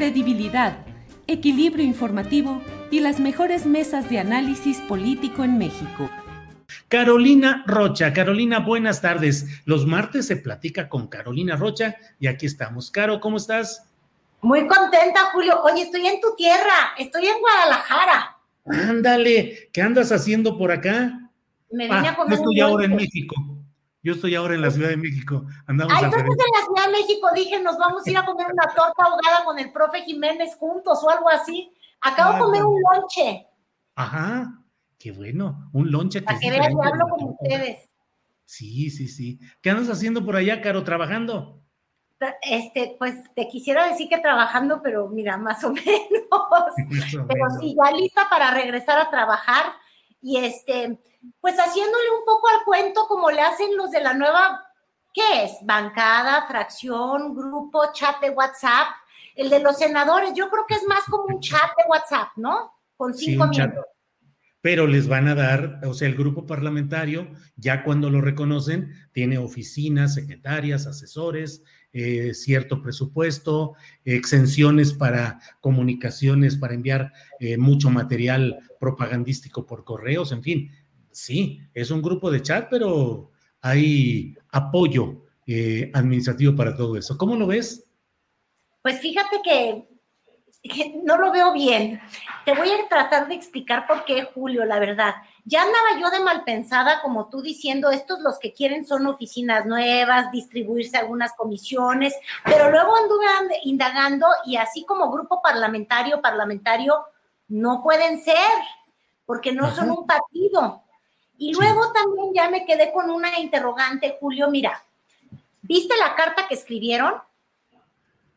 credibilidad, equilibrio informativo y las mejores mesas de análisis político en México. Carolina Rocha. Carolina, buenas tardes. Los martes se platica con Carolina Rocha y aquí estamos. Caro, ¿cómo estás? Muy contenta, Julio. Oye, estoy en tu tierra, estoy en Guadalajara. Ándale, ¿qué andas haciendo por acá? Me vine Ah, a comer yo estoy un ahora en. México. Yo estoy ahora en la Ciudad de México. Andamos Ay, entonces en la Ciudad de México dije, nos vamos a ir a comer una torta ahogada con el profe Jiménez juntos o algo así. Acabo de Ah, comer un lonche, Ajá, qué bueno. Un lonche que para que que diferente hablo de la con ustedes. Sí, sí, sí. ¿Qué andas haciendo por allá, Caro? ¿Trabajando? Este, pues te quisiera decir que trabajando, pero mira, más o menos. Pero menos. sí, ya lista para regresar a trabajar y este, pues haciéndole un poco al cuento como le hacen los de la nueva, ¿qué es? Bancada, fracción, grupo, chat de WhatsApp. El de los senadores, yo creo que es más como un chat de WhatsApp, ¿no? Con Sí, cinco chat. miembros. pero les van a dar, o sea, el grupo parlamentario, ya cuando lo reconocen, tiene oficinas, secretarias, asesores, eh, cierto presupuesto, exenciones para comunicaciones, para enviar eh, mucho material propagandístico por correos, en fin, sí, es un grupo de chat, pero hay apoyo eh, administrativo para todo eso. ¿Cómo lo ves? Pues fíjate que, que no lo veo bien. Te voy a tratar de explicar por qué, Julio, la verdad. Ya andaba yo de mal pensada, como tú diciendo, estos los que quieren son oficinas nuevas, distribuirse algunas comisiones, pero luego anduve and- indagando y así como grupo parlamentario, parlamentario, no pueden ser, porque no son un partido. Y luego también ya me quedé con una interrogante, Julio, mira, ¿viste la carta que escribieron?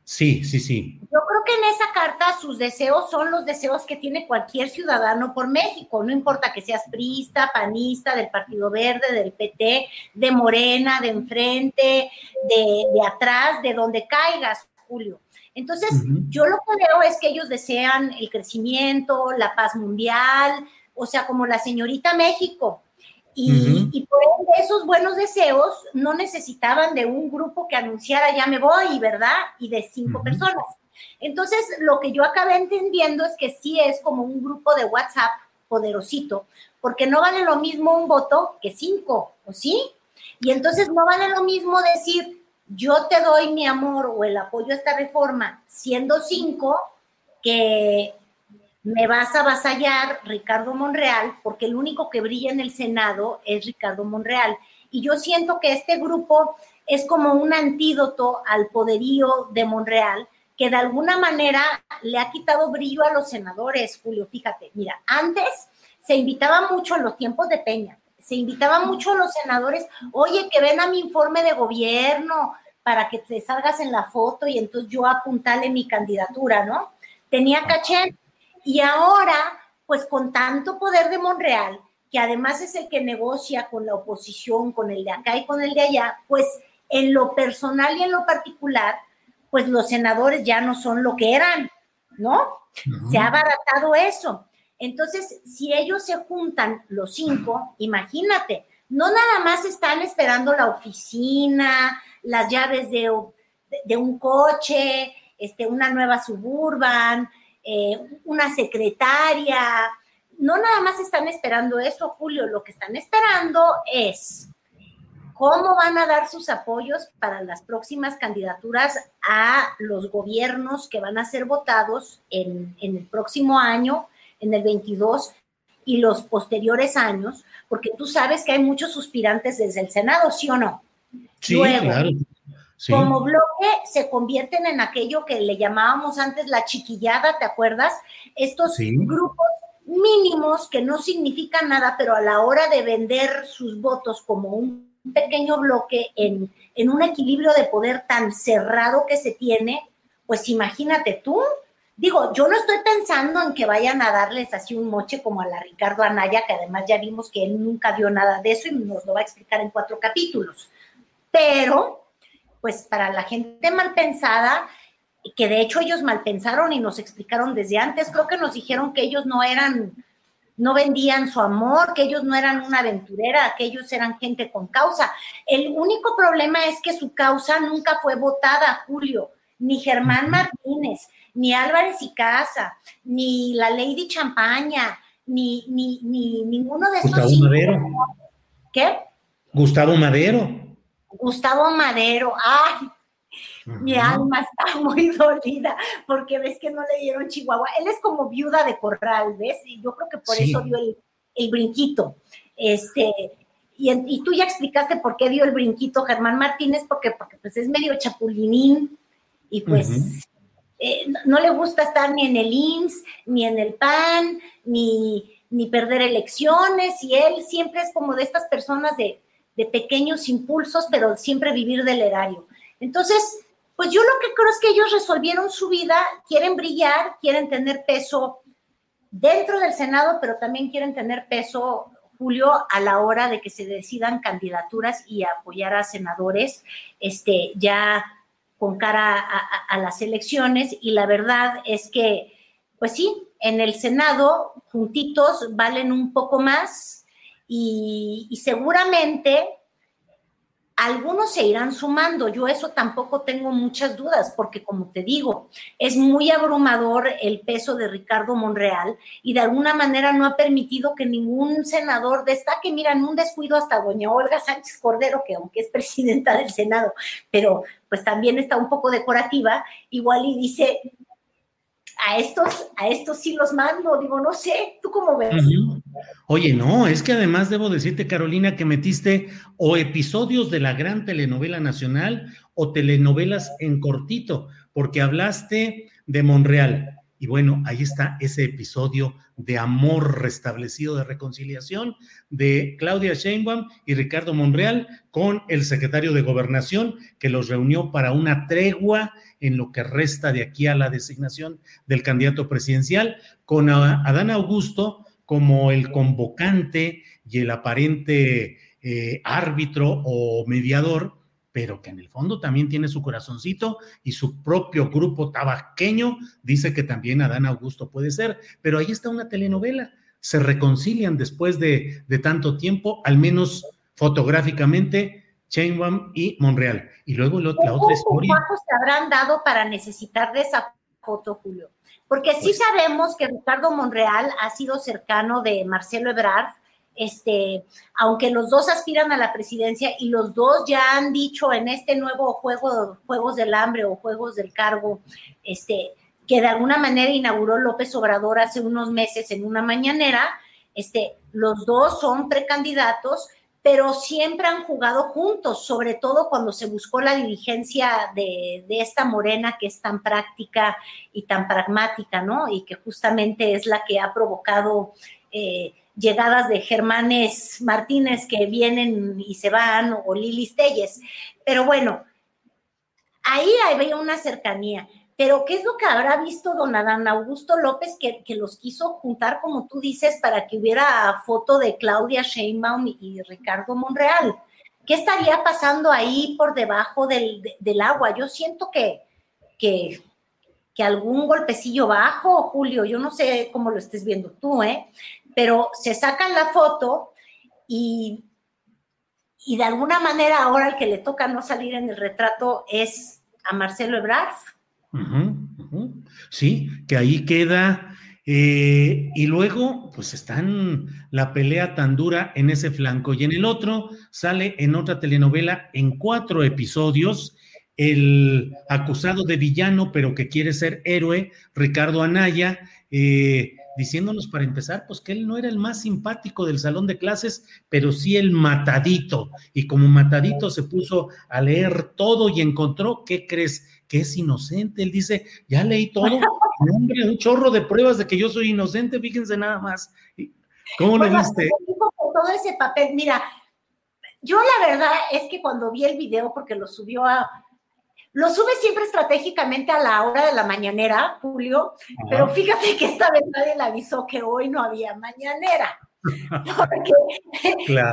Sí, sí, sí. Yo creo que en esa carta sus deseos son los deseos que tiene cualquier ciudadano por México, no importa que seas priista, panista, del Partido Verde, del PT, de Morena, de enfrente, de, de atrás, de donde caigas, Julio. Entonces, yo lo que veo es que ellos desean el crecimiento, la paz mundial, o sea, como la señorita México. Y, por ende, esos buenos deseos no necesitaban de un grupo que anunciara ya me voy, ¿verdad? Y de cinco personas. Entonces, lo que yo acabé entendiendo es que sí es como un grupo de WhatsApp poderosito, porque no vale lo mismo un voto que cinco, ¿o sí? Y entonces no vale lo mismo decir, yo te doy mi amor o el apoyo a esta reforma siendo cinco, que me vas a avasallar Ricardo Monreal, porque el único que brilla en el Senado es Ricardo Monreal. Y yo siento que este grupo es como un antídoto al poderío de Monreal, que de alguna manera le ha quitado brillo a los senadores, Julio. Fíjate, mira, antes se invitaba mucho en los tiempos de Peña, se invitaba mucho a los senadores, oye, que ven a mi informe de gobierno para que te salgas en la foto y entonces yo apuntale mi candidatura, ¿no? Tenía caché. Y ahora, pues con tanto poder de Monreal, que además es el que negocia con la oposición, con el de acá y con el de allá, pues en lo personal y en lo particular, pues los senadores ya no son lo que eran, ¿no? Se ha abaratado eso. Entonces, si ellos se juntan los cinco, imagínate, no nada más están esperando la oficina, las llaves de, de, de un coche este, una nueva suburban, eh, una secretaria. No nada más están esperando eso, Julio, lo que están esperando es cómo van a dar sus apoyos para las próximas candidaturas a los gobiernos que van a ser votados en, el próximo año, en el 22 y los posteriores años, porque tú sabes que hay muchos suspirantes desde el Senado, ¿sí o no? Sí, claro. Como bloque se convierten en aquello que le llamábamos antes la chiquillada, ¿te acuerdas? Estos grupos mínimos que no significan nada, pero a la hora de vender sus votos como un pequeño bloque en, en un equilibrio de poder tan cerrado que se tiene, pues imagínate tú, digo, yo no estoy pensando en que vayan a darles así un moche como a la Ricardo Anaya, que además ya vimos que él nunca dio nada de eso y nos lo va a explicar en cuatro capítulos. Pero, pues para la gente mal pensada, que de hecho ellos mal pensaron y nos explicaron desde antes, creo que nos dijeron que ellos no eran no vendían su amor, que ellos no eran una aventurera, que ellos eran gente con causa. El único problema es que su causa nunca fue votada, Julio, ni Germán Martínez, ni Álvarez y Casa, ni la Lady Champaña, ni, ni, ni ninguno de esos. Gustavo Madero. ¿Qué? Gustavo Madero. Gustavo Madero, ay, mi alma está muy dolida porque ves que no le dieron Chihuahua. Él es como viuda de corral, ¿ves? Y yo creo que por eso dio el, brinquito. Este, y, tú ya explicaste por qué dio el brinquito Germán Martínez, porque, porque pues es medio chapulinín y pues eh, no le gusta estar ni en el IMSS, ni en el PAN, ni, ni perder elecciones, y él siempre es como de estas personas de, de pequeños impulsos, pero siempre vivir del erario. Entonces, pues yo lo que creo es que ellos resolvieron su vida, quieren brillar, quieren tener peso dentro del Senado, pero también quieren tener peso, Julio, a la hora de que se decidan candidaturas y apoyar a senadores, este, ya con cara a, las elecciones. Y la verdad es que, pues sí, en el Senado, juntitos, valen un poco más y, seguramente algunos se irán sumando. Yo eso tampoco tengo muchas dudas, porque como te digo, es muy abrumador el peso de Ricardo Monreal y de alguna manera no ha permitido que ningún senador destaque. Mira, en un descuido hasta doña Olga Sánchez Cordero, que aunque es presidenta del Senado, pero pues también está un poco decorativa, igual y dice, a estos, a estos sí los mando, digo, no sé, ¿tú cómo ves? Oye, no, es que además debo decirte, Carolina, que metiste o episodios de la gran telenovela nacional o telenovelas en cortito, porque hablaste de Monreal. Y bueno, ahí está ese episodio de amor restablecido, de reconciliación de Claudia Sheinbaum y Ricardo Monreal con el secretario de Gobernación, que los reunió para una tregua en lo que resta de aquí a la designación del candidato presidencial, con Adán Augusto como el convocante y el aparente eh, árbitro o mediador, pero que en el fondo también tiene su corazoncito y su propio grupo tabaqueño dice que también Adán Augusto puede ser, pero ahí está una telenovela, se reconcilian después de, de tanto tiempo, al menos fotográficamente, Chainwam y Monreal. Y luego la otra historia. ¿Cuántos se habrán dado para necesitar de esa foto, Julio? Porque sí pues sabemos que Ricardo Monreal ha sido cercano de Marcelo Ebrard, este, aunque los dos aspiran a la presidencia y los dos ya han dicho en este nuevo juego, Juegos del Hambre o Juegos del Cargo, este, que de alguna manera inauguró López Obrador hace unos meses en una mañanera, este, los dos son precandidatos pero siempre han jugado juntos, sobre todo cuando se buscó la dirigencia de, esta morena que es tan práctica y tan pragmática, ¿no? Y que justamente es la que ha provocado eh, llegadas de Germanes Martínez que vienen y se van, o Lilis Telles. Pero bueno, ahí había una cercanía. Pero ¿qué es lo que habrá visto don Adán Augusto López que, los quiso juntar, como tú dices, para que hubiera foto de Claudia Sheinbaum y, Ricardo Monreal? ¿Qué estaría pasando ahí por debajo del, agua? Yo siento que, que, que, algún golpecillo bajo, Julio, yo no sé cómo lo estés viendo tú, ¿eh? Pero se sacan la foto y, y de alguna manera ahora el que le toca no salir en el retrato es a Marcelo Ebrard Sí, que ahí queda. Eh, y luego, pues están la pelea tan dura en ese flanco. Y en el otro sale en otra telenovela en cuatro episodios el acusado de villano, pero que quiere ser héroe, Ricardo Anaya, eh, diciéndonos para empezar, pues que él no era el más simpático del salón de clases, pero sí el matadito. Y como matadito se puso a leer todo y encontró, ¿qué crees? Que es inocente. Él dice, ya leí todo, hombre, un chorro de pruebas de que yo soy inocente, fíjense nada más. ¿Cómo lo viste? Todo ese papel, mira, yo la verdad es que cuando vi el video, porque lo subió a, lo sube siempre estratégicamente a la hora de la mañanera, Julio, pero fíjate que esta vez nadie le avisó que hoy no había mañanera. Porque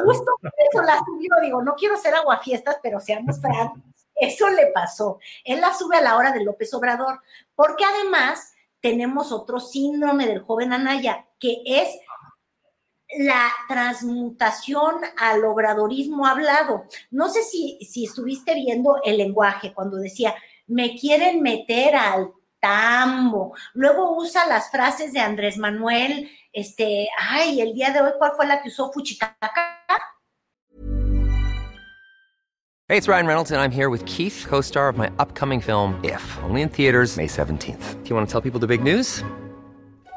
justo por eso la subió, digo, no quiero ser aguafiestas, pero seamos francos, eso le pasó. Él la sube a la hora de López Obrador, porque además tenemos otro síndrome del joven Anaya, que es la transmutación al obradorismo hablado. No sé si, si estuviste viendo el lenguaje cuando decía, me quieren meter al tambo. Luego usa las frases de Andrés Manuel, este, ay, el día de hoy, ¿cuál fue la que usó Fuchicaca? Hey, it's Ryan Reynolds, and I'm here with Keith, co-star of my upcoming film, If, only in theaters May 17th. Do you want to tell people the big news?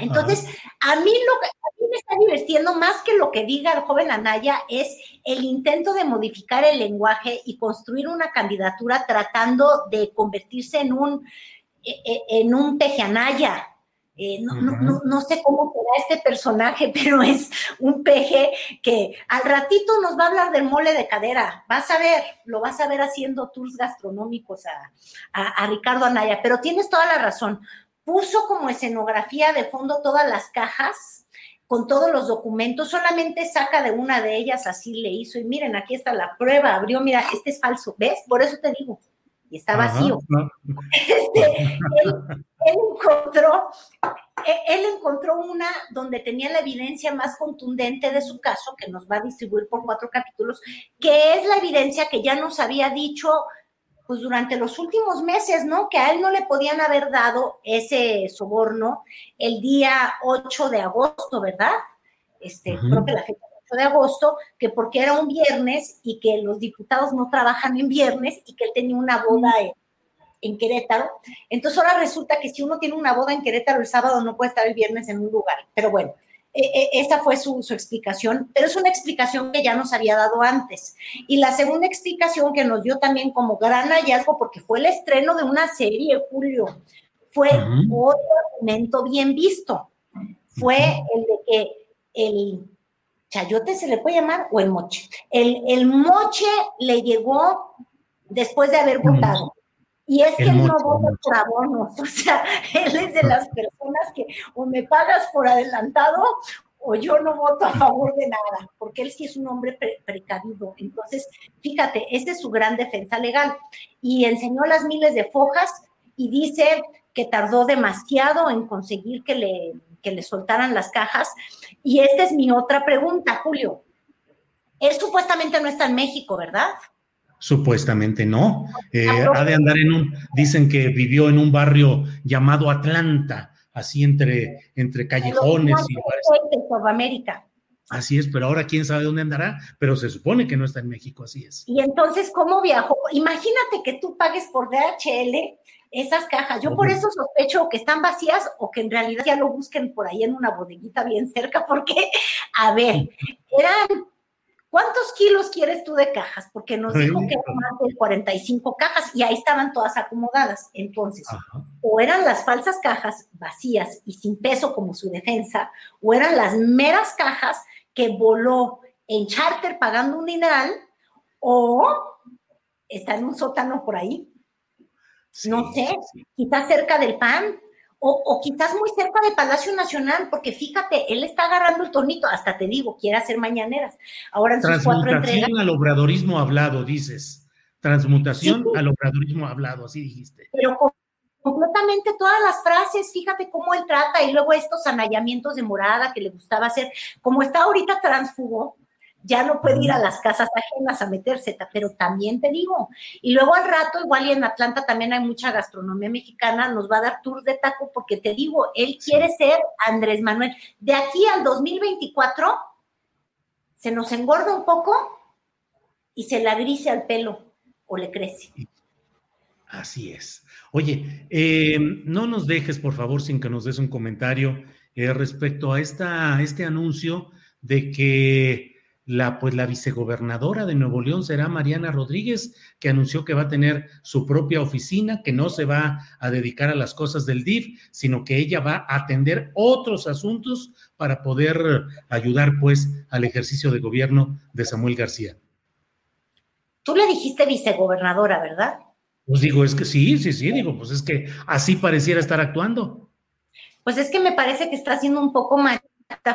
Entonces, a mí lo que a mí me está divirtiendo más que lo que diga el joven Anaya es el intento de modificar el lenguaje y construir una candidatura tratando de convertirse en un e, e, en un peje Anaya. Eh, no, no, no, sé cómo será este personaje, pero es un peje que al ratito nos va a hablar del mole de cadera. Vas a ver, lo vas a ver haciendo tours gastronómicos a, a Ricardo Anaya, pero tienes toda la razón puso como escenografía de fondo todas las cajas con todos los documentos, solamente saca de una de ellas, así le hizo, y miren, aquí está la prueba, abrió, mira, este es falso, ¿ves? Por eso te digo, y está vacío. Este, él, encontró, e, él encontró una donde tenía la evidencia más contundente de su caso, que nos va a distribuir por cuatro capítulos, que es la evidencia que ya nos había dicho pues durante los últimos meses, ¿no? Que a él no le podían haber dado ese soborno el día 8 de agosto, ¿verdad? Este, creo que la fecha 8 de agosto, que porque era un viernes y que los diputados no trabajan en viernes y que él tenía una boda en, en Querétaro. Entonces ahora resulta que si uno tiene una boda en Querétaro el sábado no puede estar el viernes en un lugar. Pero bueno, esta fue su, explicación, pero es una explicación que ya nos había dado antes. Y la segunda explicación que nos dio también como gran hallazgo, porque fue el estreno de una serie, Julio, fue otro argumento bien visto. Fue el de que el chayote se le puede llamar o el moche. El, el moche le llegó después de haber votado. Y es que él no vota por abonos, o sea, él es de las personas que o me pagas por adelantado o yo no voto a favor de nada, porque él sí es un hombre precavido. Entonces, fíjate, esta es su gran defensa legal. Y enseñó las miles de fojas y dice que tardó demasiado en conseguir que le, que le soltaran las cajas. Y esta es mi otra pregunta, Julio. Él supuestamente no está en México, ¿verdad? Supuestamente no. Eh, ha de andar en un, dicen que vivió en un barrio llamado Atlanta, así entre, entre callejones y América. Así es, pero ahora quién sabe dónde andará, pero se supone que no está en México, así es. Y entonces, ¿cómo viajó? Imagínate que tú pagues por DHL esas cajas. Yo por eso sospecho que están vacías o que en realidad ya lo busquen por ahí en una bodeguita bien cerca, porque, a ver, eran, ¿cuántos kilos quieres tú de cajas? Porque nos dijo que eran más de 45 cajas y ahí estaban todas acomodadas. Entonces, o eran las falsas cajas vacías y sin peso como su defensa, o eran las meras cajas que voló en charter pagando un dineral, o está en un sótano por ahí. No sé, quizás cerca del PAN o, quizás muy cerca del Palacio Nacional, porque fíjate, él está agarrando el tornito, hasta te digo, quiere hacer mañaneras. Ahora en sus cuatro entregas. al obradorismo hablado, dices. Transmutación al obradorismo hablado, así dijiste. Pero completamente todas las frases, fíjate cómo él trata, y luego estos anallamientos de morada que le gustaba hacer, como está ahorita transfugo, ya no puede ir a las casas ajenas a meterse, pero también te digo, y luego al rato, igual y en Atlanta también hay mucha gastronomía mexicana, nos va a dar tour de taco, porque te digo, él quiere ser Andrés Manuel. De aquí al 2024, se nos engorda un poco y se le agrise al pelo o le crece. Así es. Oye, eh, no nos dejes, por favor, sin que nos des un comentario eh, respecto a esta, este anuncio de que la, pues, la vicegobernadora de Nuevo León será Mariana Rodríguez, que anunció que va a tener su propia oficina, que no se va a dedicar a las cosas del DIF, sino que ella va a atender otros asuntos para poder ayudar pues al ejercicio de gobierno de Samuel García. Tú le dijiste vicegobernadora, ¿verdad? Pues digo, es que sí, sí, sí, digo, pues es que así pareciera estar actuando. Pues es que me parece que está haciendo un poco más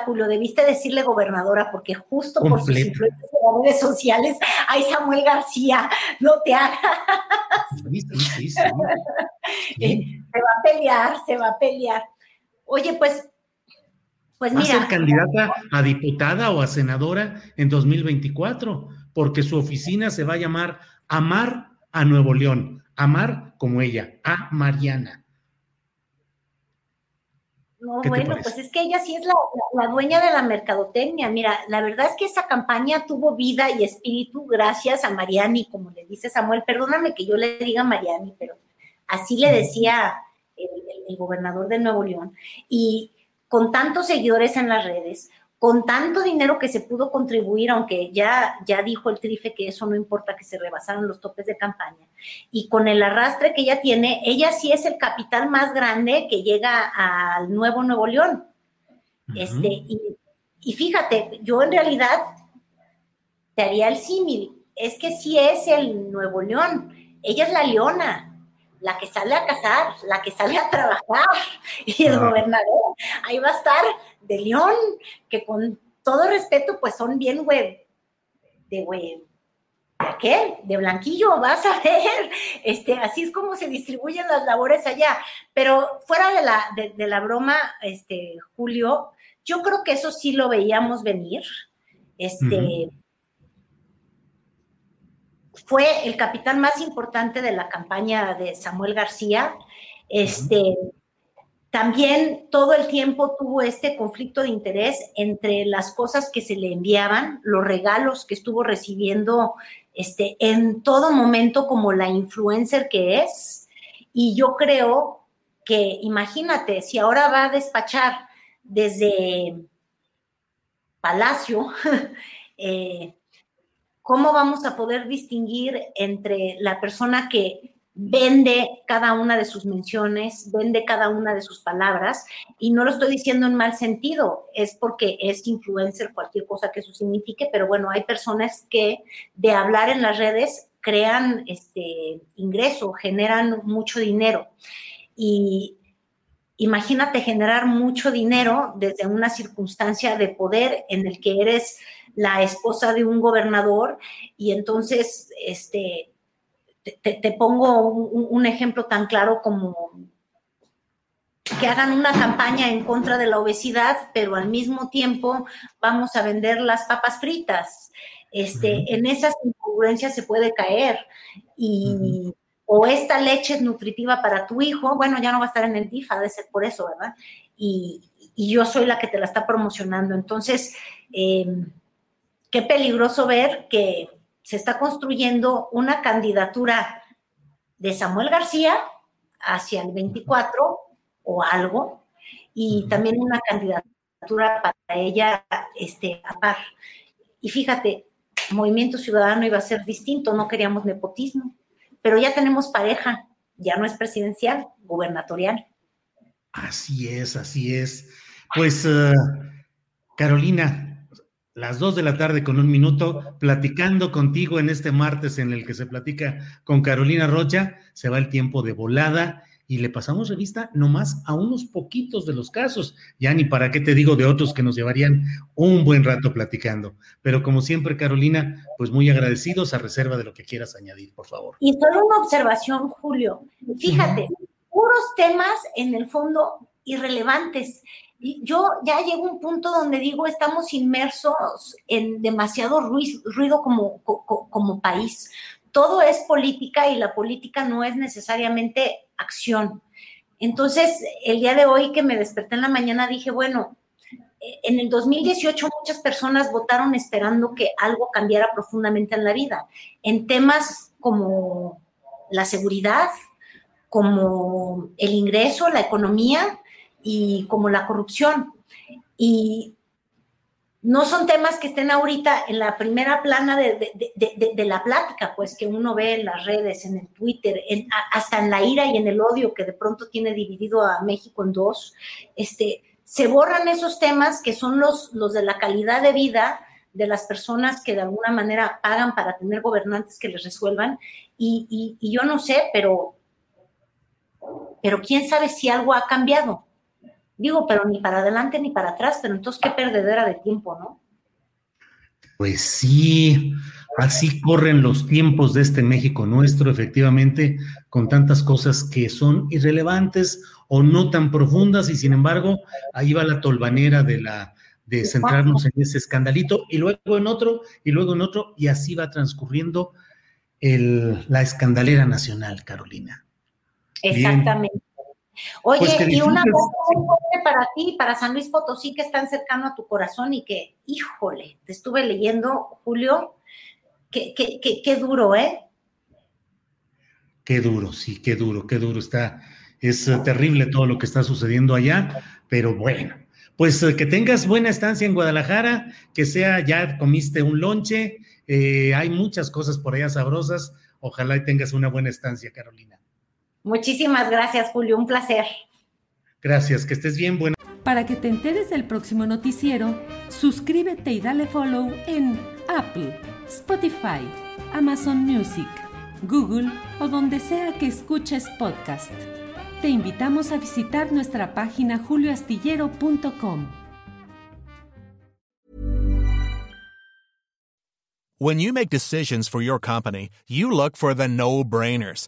Julio, debiste decirle gobernadora, porque justo por sus influencias en las redes sociales, hay Samuel García, no te hagas. Eh, se va a pelear, se va a pelear. Oye, pues, pues mira. Va a ser candidata a diputada o a senadora en 2024, porque su oficina se va a llamar Amar a Nuevo León. Amar como ella, a Mariana. No, bueno, pues es que ella sí es la, dueña de la mercadotecnia. Mira, la verdad es que esa campaña tuvo vida y espíritu gracias a Mariani, como le dice Samuel. Perdóname que yo le diga Mariani, pero así le decía el gobernador de Nuevo León. Y con tantos seguidores en las redes, con tanto dinero que se pudo contribuir, aunque ya, ya dijo el Trife que eso no importa, que se rebasaron los topes de campaña, y con el arrastre que ella tiene, ella sí es el capital más grande que llega al nuevo Nuevo León. este, y, y, fíjate, yo en realidad te haría el símil, es que sí es el Nuevo León, ella es la leona, la que sale a cazar, la que sale a trabajar, y el gobernador. Ahí va a estar de León, que con todo respeto, pues son bien güey, de güey, ¿de qué? De blanquillo, vas a ver, este, así es como se distribuyen las labores allá, pero fuera de la, de, la broma, este, Julio, yo creo que eso sí lo veíamos venir, este, fue el capitán más importante de la campaña de Samuel García. Este, También todo el tiempo tuvo este conflicto de interés entre las cosas que se le enviaban, los regalos que estuvo recibiendo este, en todo momento como la influencer que es. Y yo creo que, imagínate, si ahora va a despachar desde Palacio, eh, ¿cómo vamos a poder distinguir entre la persona que vende cada una de sus menciones, vende cada una de sus palabras, y no lo estoy diciendo en mal sentido, es porque es influencer, cualquier cosa que eso signifique, pero bueno, hay personas que de hablar en las redes crean este ingreso, generan mucho dinero. Y imagínate generar mucho dinero desde una circunstancia de poder en el que eres la esposa de un gobernador y entonces, este, te, pongo un, ejemplo tan claro como que hagan una campaña en contra de la obesidad, pero al mismo tiempo vamos a vender las papas fritas. Este, En esas incongruencias se puede caer. Y, o esta leche es nutritiva para tu hijo, bueno, ya no va a estar en el DIF, ha de ser por eso, ¿verdad? Y, yo soy la que te la está promocionando. Entonces, eh, qué peligroso ver que se está construyendo una candidatura de Samuel García hacia el 24 o algo, y también una candidatura para ella este, a par. Y fíjate, Movimiento Ciudadano iba a ser distinto, no queríamos nepotismo, pero ya tenemos pareja, ya no es presidencial, gubernatorial. Así es, así es. Pues, eh, Carolina, las dos de la tarde con un minuto, platicando contigo en este martes en el que se platica con Carolina Rocha, se va el tiempo de volada y le pasamos revista nomás a unos poquitos de los casos. Ya ni para qué te digo de otros que nos llevarían un buen rato platicando. Pero como siempre, Carolina, pues muy agradecidos a reserva de lo que quieras añadir, por favor. Y solo una observación, Julio. Fíjate, puros temas en el fondo irrelevantes. Yo ya llego a un punto donde digo, estamos inmersos en demasiado ruido, como país todo es política y la política no es necesariamente acción. Entonces, el día de hoy que me desperté en la mañana dije, bueno, en el 2018 muchas personas votaron esperando que algo cambiara profundamente en la vida, en temas como la seguridad, como el ingreso, la economía y como la corrupción. Y no son temas que estén ahorita en la primera plana de, la plática, pues que uno ve en las redes, en el Twitter, hasta en la ira y en el odio que de pronto tiene dividido a México en dos. Este, se borran esos temas que son los, de la calidad de vida de las personas que de alguna manera pagan para tener gobernantes que les resuelvan. Y, y yo no sé, pero, pero quién sabe si algo ha cambiado Digo, pero ni para adelante ni para atrás, pero entonces qué perdedera de tiempo, ¿no? Pues sí, así corren los tiempos de este México nuestro, efectivamente, con tantas cosas que son irrelevantes o no tan profundas, y sin embargo, ahí va la tolvanera de la de centrarnos en ese escandalito, y luego en otro, y luego en otro, y así va transcurriendo el, la escandalera nacional, Carolina. Exactamente. Oye, pues y una cosa para ti, para San Luis Potosí, que es tan cercano a tu corazón y que, híjole, te estuve leyendo, Julio, qué, qué, qué, duro, ¿eh? Qué duro, sí, qué duro, qué duro está. Es eh, terrible todo lo que está sucediendo allá, pero bueno, pues eh, que tengas buena estancia en Guadalajara, que sea, ya comiste un lonche, eh, hay muchas cosas por allá sabrosas, ojalá y tengas una buena estancia, Carolina. Muchísimas gracias, Julio. Un placer. Gracias, que estés bien. Bueno. Para que te enteres del próximo noticiero, suscríbete y dale follow en Apple, Spotify, Amazon Music, Google o donde sea que escuches podcast. Te invitamos a visitar nuestra página julioastillero.com. When you make decisions for your company, you look for the no-brainers.